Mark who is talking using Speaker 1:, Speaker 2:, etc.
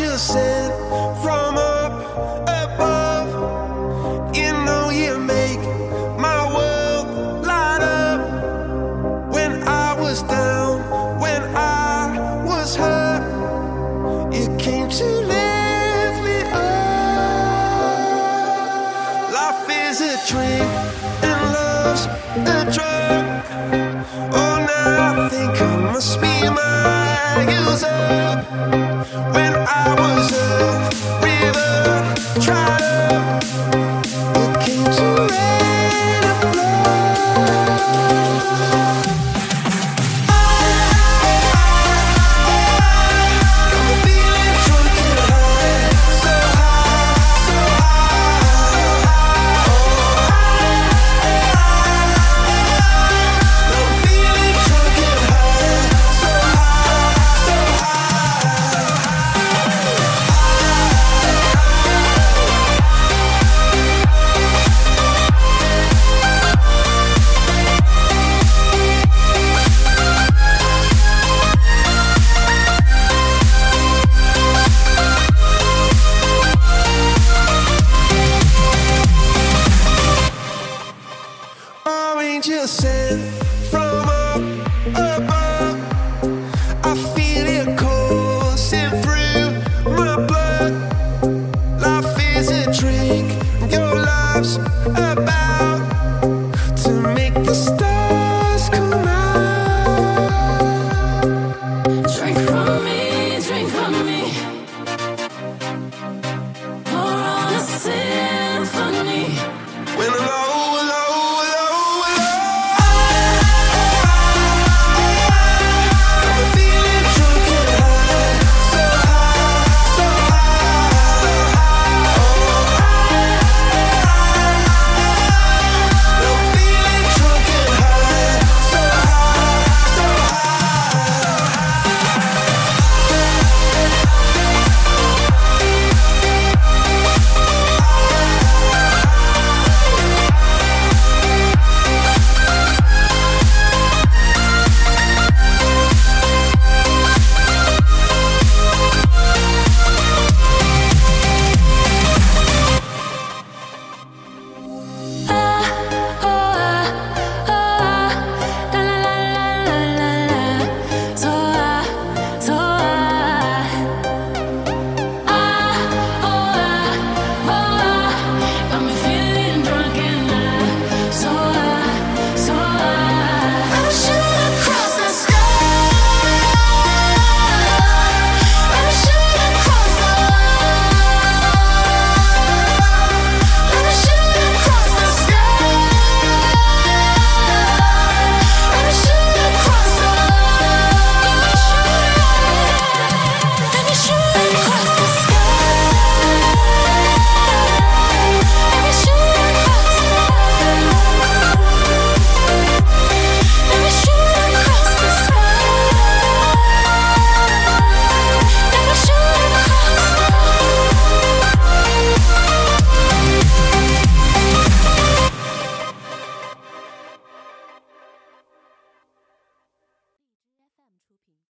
Speaker 1: you sent from up above. You know you make my world light up. When I was down, when I was hurt, it came to lift me up. Life is a dream and love's a drug. Oh, now I think I must be. All